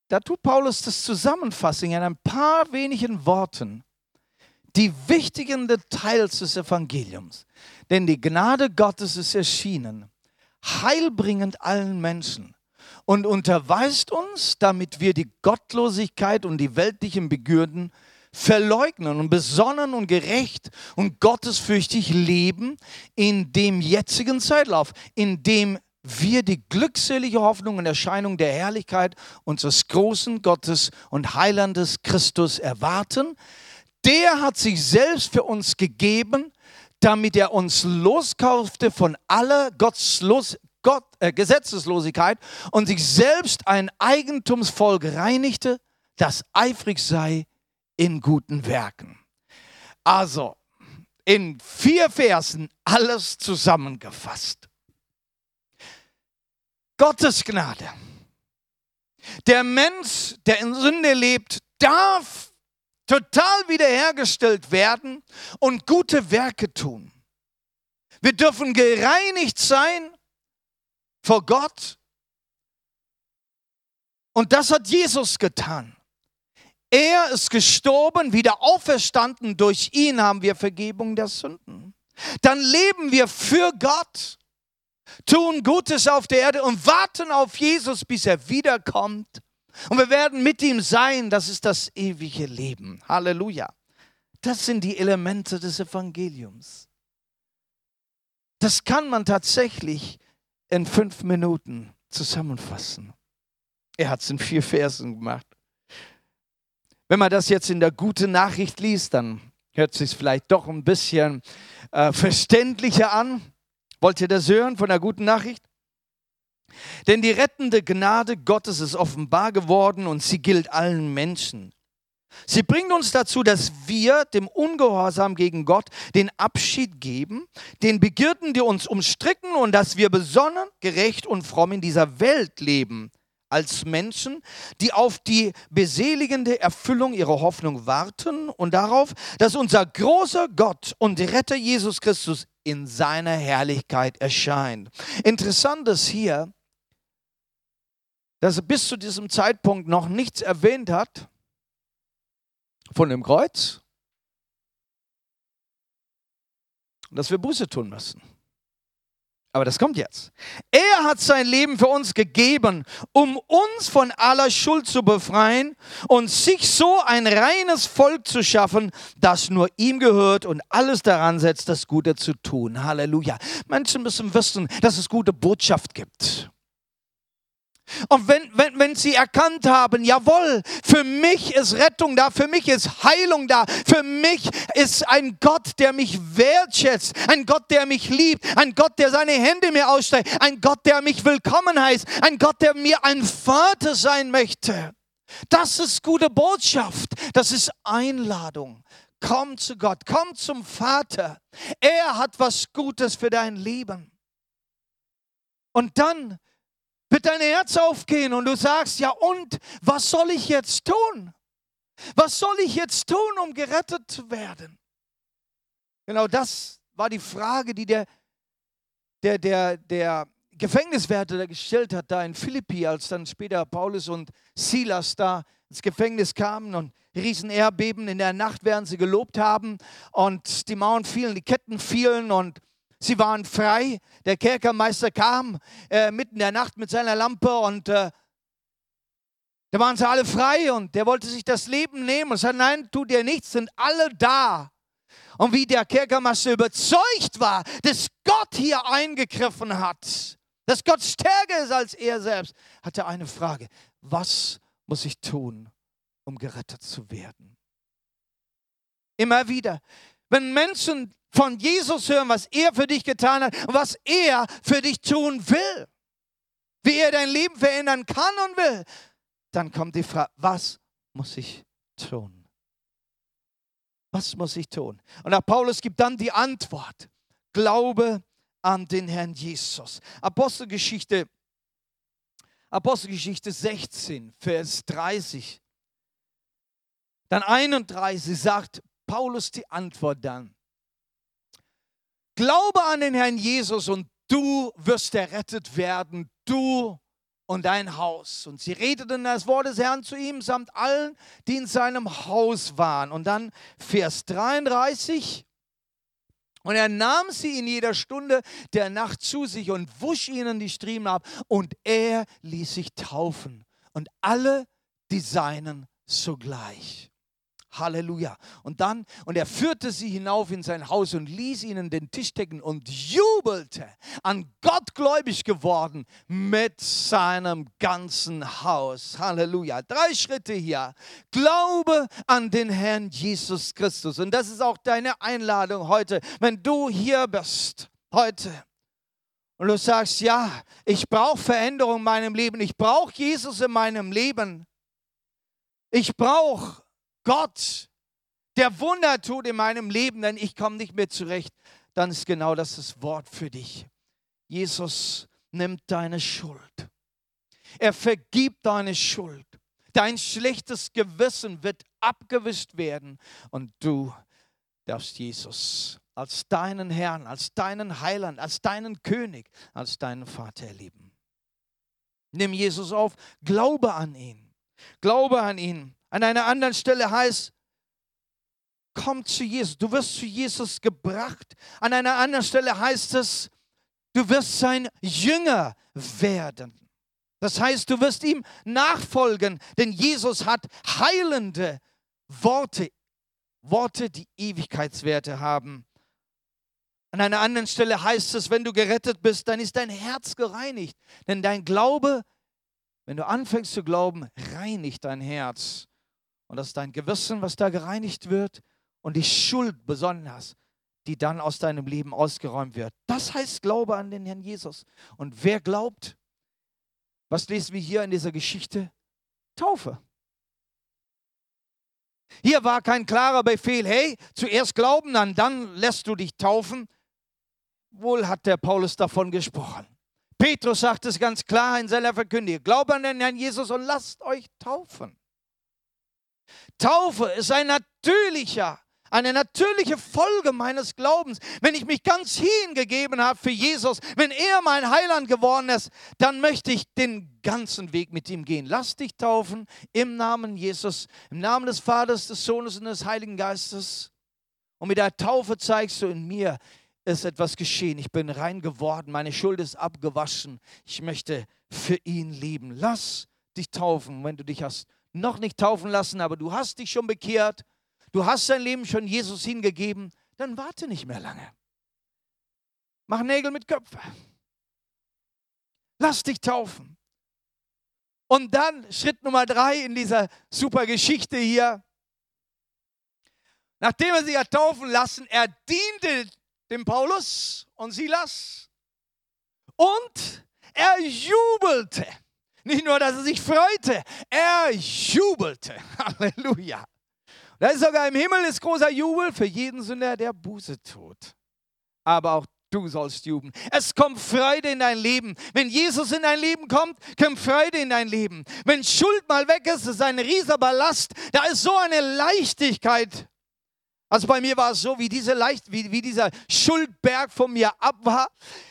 Da tut Paulus das zusammenfassen in ein paar wenigen Worten, die wichtigen Details des Evangeliums. Denn die Gnade Gottes ist erschienen, heilbringend allen Menschen und unterweist uns, damit wir die Gottlosigkeit und die weltlichen Begierden verleugnen und besonnen und gerecht und gottesfürchtig leben in dem jetzigen Zeitlauf, in dem wir die glückselige Hoffnung und Erscheinung der Herrlichkeit unseres großen Gottes und Heilandes Christus erwarten. Der hat sich selbst für uns gegeben, damit er uns loskaufte von aller Gotteslos Gott, äh, Gesetzeslosigkeit und sich selbst ein Eigentumsvolk reinigte, das eifrig sei in guten Werken. Also, in vier Versen alles zusammengefasst. Gottes Gnade. Der Mensch, der in Sünde lebt, darf total wiederhergestellt werden und gute Werke tun. Wir dürfen gereinigt sein vor Gott. Und das hat Jesus getan. Er ist gestorben, wieder auferstanden. Durch ihn haben wir Vergebung der Sünden. Dann leben wir für Gott, tun Gutes auf der Erde und warten auf Jesus, bis er wiederkommt. Und wir werden mit ihm sein. Das ist das ewige Leben. Halleluja. Das sind die Elemente des Evangeliums. Das kann man tatsächlich in fünf Minuten zusammenfassen. Er hat es in vier Versen gemacht. Wenn man das jetzt in der guten Nachricht liest, dann hört sich vielleicht doch ein bisschen äh, verständlicher an. Wollt ihr das hören von der guten Nachricht? Denn die rettende Gnade Gottes ist offenbar geworden und sie gilt allen Menschen. Sie bringt uns dazu, dass wir dem Ungehorsam gegen Gott den Abschied geben, den Begierden, die uns umstricken und dass wir besonnen, gerecht und fromm in dieser Welt leben als Menschen, die auf die beseligende Erfüllung ihrer Hoffnung warten und darauf, dass unser großer Gott und Retter Jesus Christus in seiner Herrlichkeit erscheint. Interessant ist hier, dass er bis zu diesem Zeitpunkt noch nichts erwähnt hat von dem Kreuz, Und dass wir Buße tun müssen. Aber das kommt jetzt. Er hat sein Leben für uns gegeben, um uns von aller Schuld zu befreien und sich so ein reines Volk zu schaffen, das nur ihm gehört und alles daran setzt, das Gute zu tun. Halleluja. Menschen müssen wissen, dass es gute Botschaft gibt. Und wenn, wenn, wenn sie erkannt haben, jawohl, für mich ist Rettung da, für mich ist Heilung da, für mich ist ein Gott, der mich wertschätzt, ein Gott, der mich liebt, ein Gott, der seine Hände mir ausstreckt, ein Gott, der mich willkommen heißt, ein Gott, der mir ein Vater sein möchte. Das ist gute Botschaft, das ist Einladung. Komm zu Gott, komm zum Vater. Er hat was Gutes für dein Leben. Und dann wird dein Herz aufgehen und du sagst, ja und, was soll ich jetzt tun? Was soll ich jetzt tun, um gerettet zu werden? Genau das war die Frage, die der, der, der, der Gefängniswärter da gestellt hat, da in Philippi, als dann später Paulus und Silas da ins Gefängnis kamen und riesen Erdbeben in der Nacht, während sie gelobt haben und die Mauern fielen, die Ketten fielen und Sie waren frei. Der Kerkermeister kam äh, mitten in der Nacht mit seiner Lampe und äh, da waren sie alle frei und der wollte sich das Leben nehmen und sagte, nein, tu dir nichts, sind alle da. Und wie der Kerkermeister überzeugt war, dass Gott hier eingegriffen hat, dass Gott stärker ist als er selbst, hat er eine Frage. Was muss ich tun, um gerettet zu werden? Immer wieder, wenn Menschen von Jesus hören, was er für dich getan hat und was er für dich tun will, wie er dein Leben verändern kann und will, dann kommt die Frage, was muss ich tun? Was muss ich tun? Und auch Paulus gibt dann die Antwort. Glaube an den Herrn Jesus. Apostelgeschichte, Apostelgeschichte 16, Vers 30. Dann 31 sagt Paulus die Antwort dann. Glaube an den Herrn Jesus und du wirst errettet werden, du und dein Haus. Und sie redeten das Wort des Herrn zu ihm samt allen, die in seinem Haus waren. Und dann Vers 33. Und er nahm sie in jeder Stunde der Nacht zu sich und wusch ihnen die Striemen ab. Und er ließ sich taufen. Und alle die Seinen sogleich. Halleluja. Und dann, und er führte sie hinauf in sein Haus und ließ ihnen den Tisch decken und jubelte, an Gott gläubig geworden mit seinem ganzen Haus. Halleluja. Drei Schritte hier. Glaube an den Herrn Jesus Christus. Und das ist auch deine Einladung heute, wenn du hier bist, heute. Und du sagst, ja, ich brauche Veränderung in meinem Leben. Ich brauche Jesus in meinem Leben. Ich brauche Gott, der Wunder tut in meinem Leben, denn ich komme nicht mehr zurecht, dann ist genau das das Wort für dich. Jesus nimmt deine Schuld. Er vergibt deine Schuld. Dein schlechtes Gewissen wird abgewischt werden und du darfst Jesus als deinen Herrn, als deinen Heiland, als deinen König, als deinen Vater erleben. Nimm Jesus auf, glaube an ihn. Glaube an ihn. An einer anderen Stelle heißt, komm zu Jesus. Du wirst zu Jesus gebracht. An einer anderen Stelle heißt es, du wirst sein Jünger werden. Das heißt, du wirst ihm nachfolgen, denn Jesus hat heilende Worte, Worte, die Ewigkeitswerte haben. An einer anderen Stelle heißt es, wenn du gerettet bist, dann ist dein Herz gereinigt. Denn dein Glaube, wenn du anfängst zu glauben, reinigt dein Herz. Und das ist dein Gewissen, was da gereinigt wird und die Schuld besonnen hast, die dann aus deinem Leben ausgeräumt wird. Das heißt Glaube an den Herrn Jesus. Und wer glaubt, was lesen wir hier in dieser Geschichte? Taufe. Hier war kein klarer Befehl, hey, zuerst glauben, dann, dann lässt du dich taufen. Wohl hat der Paulus davon gesprochen. Petrus sagt es ganz klar in seiner Verkündigung. Glaubt an den Herrn Jesus und lasst euch taufen. Taufe ist ein natürlicher, eine natürliche Folge meines Glaubens. Wenn ich mich ganz hingegeben habe für Jesus, wenn er mein Heiland geworden ist, dann möchte ich den ganzen Weg mit ihm gehen. Lass dich taufen im Namen Jesus, im Namen des Vaters, des Sohnes und des Heiligen Geistes. Und mit der Taufe zeigst du in mir, ist etwas geschehen. Ich bin rein geworden. Meine Schuld ist abgewaschen. Ich möchte für ihn leben. Lass dich taufen, wenn du dich hast noch nicht taufen lassen, aber du hast dich schon bekehrt. Du hast dein Leben schon Jesus hingegeben. Dann warte nicht mehr lange. Mach Nägel mit Köpfen. Lass dich taufen. Und dann Schritt Nummer drei in dieser super Geschichte hier. Nachdem er sich hat taufen lassen, er diente dem Paulus und Silas und er jubelte. Nicht nur, dass er sich freute, er jubelte. Halleluja. Da ist sogar im Himmel ist großer Jubel für jeden Sünder, der Buße tut. Aber auch du sollst jubeln. Es kommt Freude in dein Leben. Wenn Jesus in dein Leben kommt, kommt Freude in dein Leben. Wenn Schuld mal weg ist, ist ein rieser Ballast. Da ist so eine Leichtigkeit. Also bei mir war es so, wie, diese leicht, wie, wie dieser Schuldberg von mir ab war.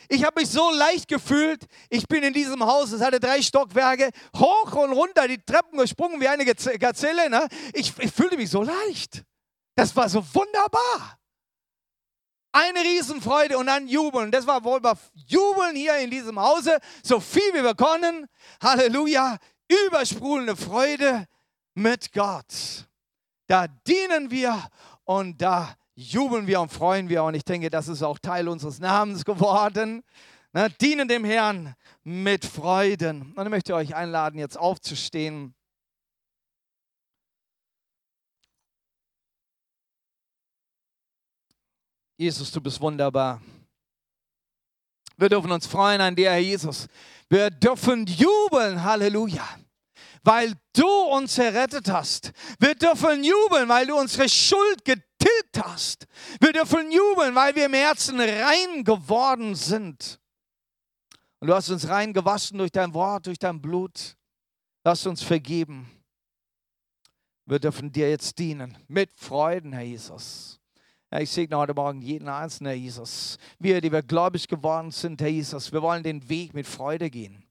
Ich habe mich so leicht gefühlt. Ich bin in diesem Haus, es hatte drei Stockwerke, hoch und runter die Treppen gesprungen wie eine Gazelle. Ne? Ich, ich fühlte mich so leicht. Das war so wunderbar. Eine Riesenfreude und dann jubeln. Das war wohl jubeln hier in diesem Hause, so viel wie wir konnten. Halleluja, übersprudelnde Freude mit Gott. Da dienen wir und da jubeln wir und freuen wir. Und ich denke, das ist auch Teil unseres Namens geworden. Ne, dienen dem Herrn mit Freuden. Und ich möchte euch einladen, jetzt aufzustehen. Jesus, du bist wunderbar. Wir dürfen uns freuen an dir, Herr Jesus. Wir dürfen jubeln, Halleluja, weil du uns errettet hast. Wir dürfen jubeln, weil du unsere Schuld getilgt hast. Wir dürfen jubeln, weil wir im Herzen rein geworden sind. Und du hast uns rein gewaschen durch dein Wort, durch dein Blut. Lass uns vergeben. Wir dürfen dir jetzt dienen mit Freuden, Herr Jesus. Ich segne heute Morgen jeden Einzelnen, Herr Jesus. Wir, die wir gläubig geworden sind, Herr Jesus, wir wollen den Weg mit Freude gehen.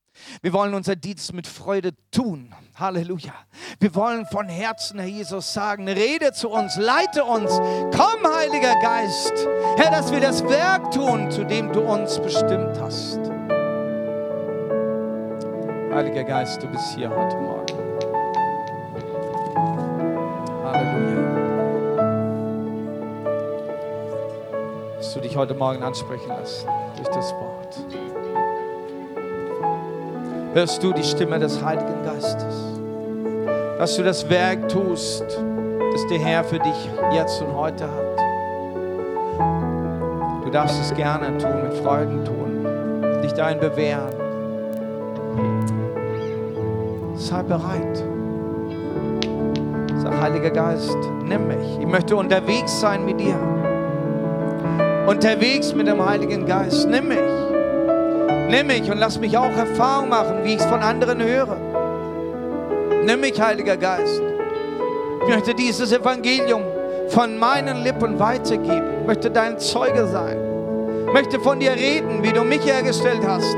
Wir wollen unser Dienst mit Freude tun. Halleluja. Wir wollen von Herzen, Herr Jesus, sagen, rede zu uns, leite uns. Komm, Heiliger Geist. Herr, dass wir das Werk tun, zu dem du uns bestimmt hast. Heiliger Geist, du bist hier heute Morgen. Halleluja. dass du dich heute Morgen ansprechen lässt durch das Wort. Hörst du die Stimme des Heiligen Geistes? Dass du das Werk tust, das der Herr für dich jetzt und heute hat. Du darfst es gerne tun, mit Freuden tun, dich darin bewähren. Sei bereit. Sag, Heiliger Geist, nimm mich. Ich möchte unterwegs sein mit dir unterwegs mit dem Heiligen Geist. Nimm mich. Nimm mich und lass mich auch Erfahrung machen, wie ich es von anderen höre. Nimm mich, Heiliger Geist. Ich möchte dieses Evangelium von meinen Lippen weitergeben. Ich möchte dein Zeuge sein. Ich möchte von dir reden, wie du mich hergestellt hast,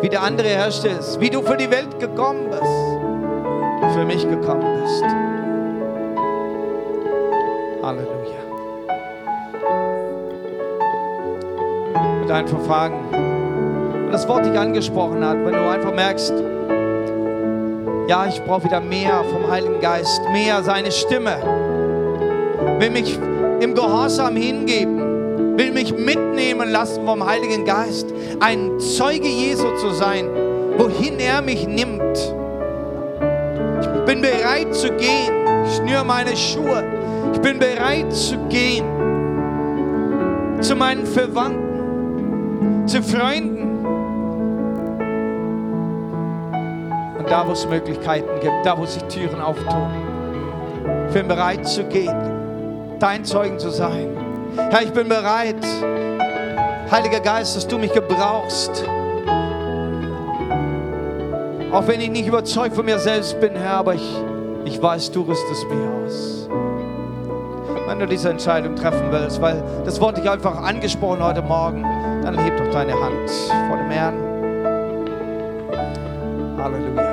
wie der andere herstellst, wie du für die Welt gekommen bist, für mich gekommen bist. Halleluja. dein Verfahren. Das Wort dich angesprochen hat, wenn du einfach merkst, ja, ich brauche wieder mehr vom Heiligen Geist, mehr seine Stimme. Will mich im Gehorsam hingeben, will mich mitnehmen lassen vom Heiligen Geist, ein Zeuge Jesu zu sein, wohin er mich nimmt. Ich bin bereit zu gehen. Ich schnüre meine Schuhe. Ich bin bereit zu gehen zu meinen Verwandten zu Freunden. Da, wo es Möglichkeiten gibt, da, wo sich Türen auftun, ich bin bereit zu gehen, dein Zeugen zu sein. Herr, ich bin bereit, Heiliger Geist, dass du mich gebrauchst. Auch wenn ich nicht überzeugt von mir selbst bin, Herr, aber ich, ich weiß, du rüstest mich aus. Wenn du diese Entscheidung treffen willst, weil das Wort dich einfach angesprochen heute Morgen dann heb doch deine Hand vor dem Herrn. Halleluja.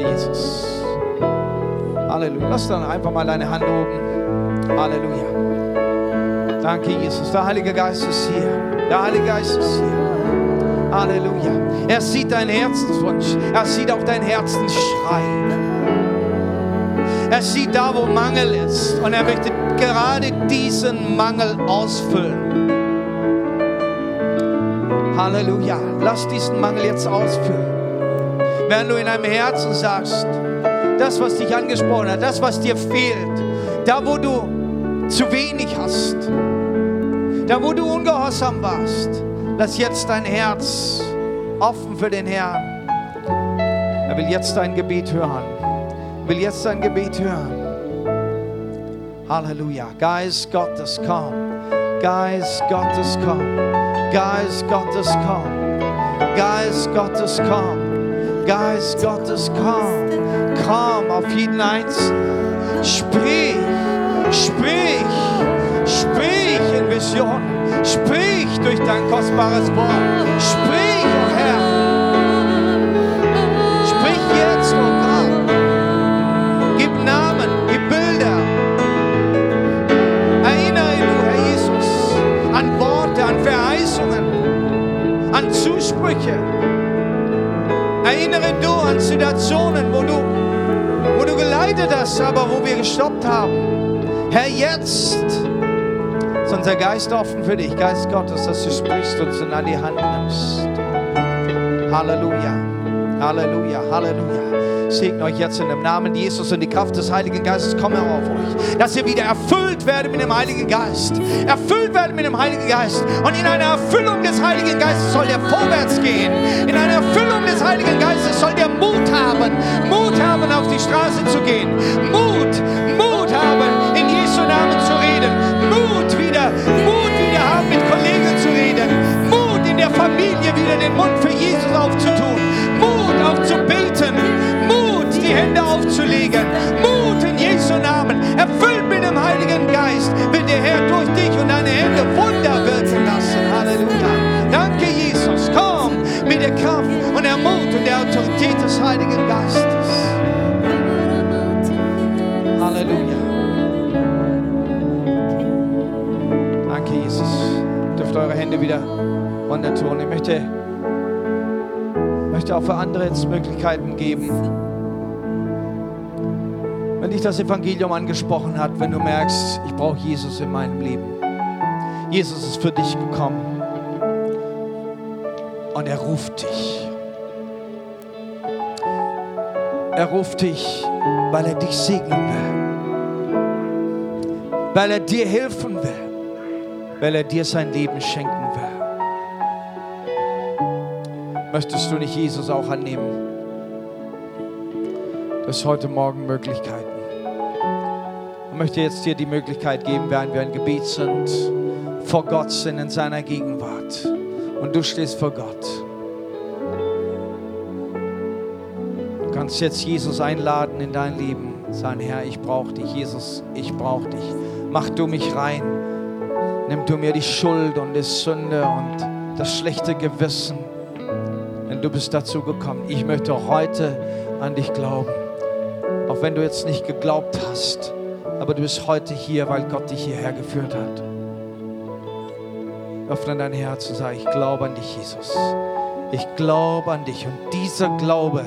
Jesus. Halleluja. Lass dann einfach mal deine Hand oben. Halleluja. Danke, Jesus. Der Heilige Geist ist hier. Der Heilige Geist ist hier. Halleluja. Er sieht deinen Herzenswunsch. Er sieht auch deinen Herzensschrei. Er sieht da, wo Mangel ist. Und er möchte gerade diesen Mangel ausfüllen. Halleluja. Lass diesen Mangel jetzt ausfüllen. Wenn du in deinem Herzen sagst, das, was dich angesprochen hat, das, was dir fehlt, da, wo du zu wenig hast, da, wo du ungehorsam warst, lass jetzt dein Herz offen für den Herrn. Er will jetzt dein Gebet hören. Er will jetzt dein Gebet hören. Halleluja. Geist Gottes, komm. Geist Gottes, komm. Geist Gottes, komm. Geist Gottes, komm. Geist Gottes, komm. Komm auf jeden Einzelnen. Sprich, sprich, sprich in Vision. Sprich durch dein kostbares Wort. Sprich, oh Herr. Sprich jetzt, oh Gott. Gib Namen, gib Bilder. Erinnere du, Herr Jesus, an Worte, an Verheißungen, an Zusprüche. Erinnere du an Situationen, wo du, wo du geleitet hast, aber wo wir gestoppt haben. Herr, jetzt ist unser Geist offen für dich, Geist Gottes, dass du sprichst und uns an die Hand nimmst. Halleluja, Halleluja, Halleluja. Segne euch jetzt in dem Namen Jesus und die Kraft des Heiligen Geistes komme auf euch, dass ihr wieder erfüllt werdet mit dem Heiligen Geist. Erfüllt werdet mit dem Heiligen Geist. Und in einer Erfüllung des Heiligen Geistes soll der vorwärts gehen. In einer Erfüllung des Heiligen Geistes soll der Mut haben, Mut haben, auf die Straße zu gehen. Mut, Mut haben, in Jesu Namen zu reden. Mut wieder, Mut wieder haben, mit Kollegen zu reden. Mut in der Familie wieder den Mund für Jesus aufzutun. Hände aufzulegen. Mut in Jesu Namen. Erfüllt mit dem Heiligen Geist will der Herr durch dich und deine Hände Wunder wirken lassen. Halleluja. Danke, Jesus. Komm mit der Kraft und der Mut und der Autorität des Heiligen Geistes. Halleluja. Danke, Jesus. Dürft eure Hände wieder runter tun. Ich möchte, möchte auch für andere jetzt Möglichkeiten geben. Wenn dich das Evangelium angesprochen hat, wenn du merkst, ich brauche Jesus in meinem Leben. Jesus ist für dich gekommen und er ruft dich. Er ruft dich, weil er dich segnen will, weil er dir helfen will, weil er dir sein Leben schenken will. Möchtest du nicht Jesus auch annehmen? Das ist heute Morgen Möglichkeiten. Ich möchte jetzt dir die Möglichkeit geben, während wir ein Gebet sind, vor Gott sind in seiner Gegenwart. Und du stehst vor Gott. Du kannst jetzt Jesus einladen in dein Leben. Sagen, Herr, ich brauche dich. Jesus, ich brauche dich. Mach du mich rein. Nimm du mir die Schuld und die Sünde und das schlechte Gewissen. Denn du bist dazu gekommen. Ich möchte heute an dich glauben. Auch wenn du jetzt nicht geglaubt hast, aber du bist heute hier, weil Gott dich hierher geführt hat. Öffne dein Herz und sag, ich glaube an dich, Jesus. Ich glaube an dich. Und dieser Glaube,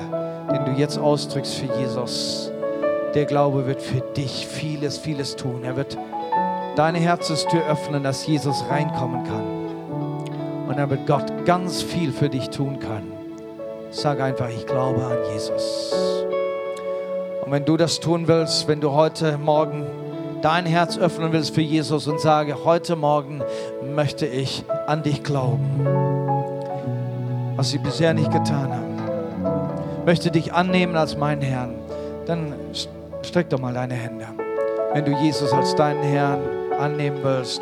den du jetzt ausdrückst für Jesus, der Glaube wird für dich vieles, vieles tun. Er wird deine Herzenstür öffnen, dass Jesus reinkommen kann. Und wird Gott ganz viel für dich tun können. Sag einfach, ich glaube an Jesus. Wenn du das tun willst, wenn du heute Morgen dein Herz öffnen willst für Jesus und sage, heute Morgen möchte ich an dich glauben, was sie bisher nicht getan haben, möchte dich annehmen als meinen Herrn, dann streck doch mal deine Hände. Wenn du Jesus als deinen Herrn annehmen willst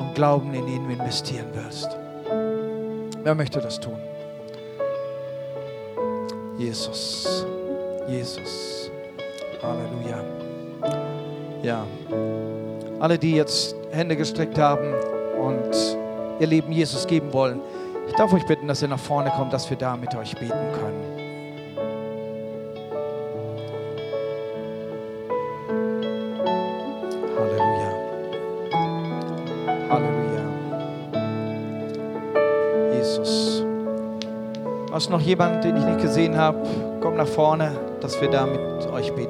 und Glauben in ihn investieren willst. Wer möchte das tun? Jesus, Jesus. Halleluja. Ja. Alle, die jetzt Hände gestreckt haben und ihr Leben Jesus geben wollen, ich darf euch bitten, dass ihr nach vorne kommt, dass wir da mit euch beten können. Halleluja. Halleluja. Jesus. Was noch jemand, den ich nicht gesehen habe, komm nach vorne, dass wir da mit euch beten.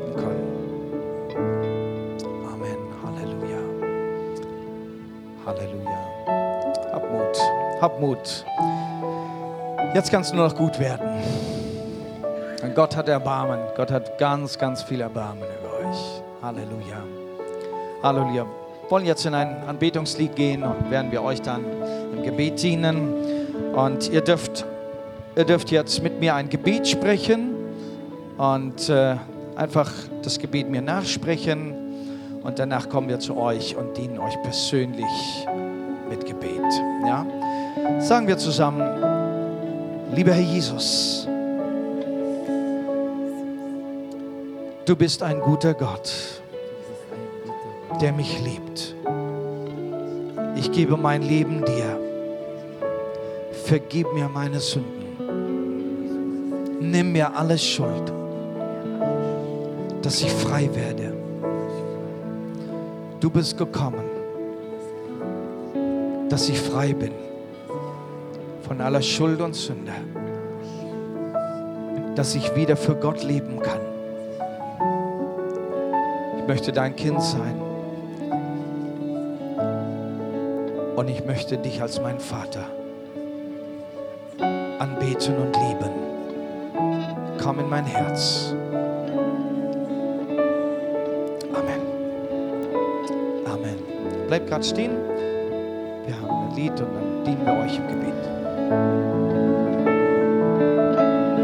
Halleluja. Hab Mut. Hab Mut. Jetzt kann es nur noch gut werden. Und Gott hat Erbarmen. Gott hat ganz, ganz viel Erbarmen über euch. Halleluja. Halleluja. Wir wollen jetzt in ein Anbetungslied gehen und werden wir euch dann im Gebet dienen. Und ihr dürft, ihr dürft jetzt mit mir ein Gebet sprechen und äh, einfach das Gebet mir nachsprechen. Und danach kommen wir zu euch und dienen euch persönlich mit Gebet. Ja? Sagen wir zusammen, lieber Herr Jesus, du bist ein guter Gott, der mich liebt. Ich gebe mein Leben dir. Vergib mir meine Sünden. Nimm mir alle Schuld, dass ich frei werde. Du bist gekommen, dass ich frei bin von aller Schuld und Sünde, dass ich wieder für Gott leben kann. Ich möchte dein Kind sein und ich möchte dich als mein Vater anbeten und lieben. Komm in mein Herz. Bleibt gerade stehen. Wir haben ein Lied und dann dienen wir euch im Gebet.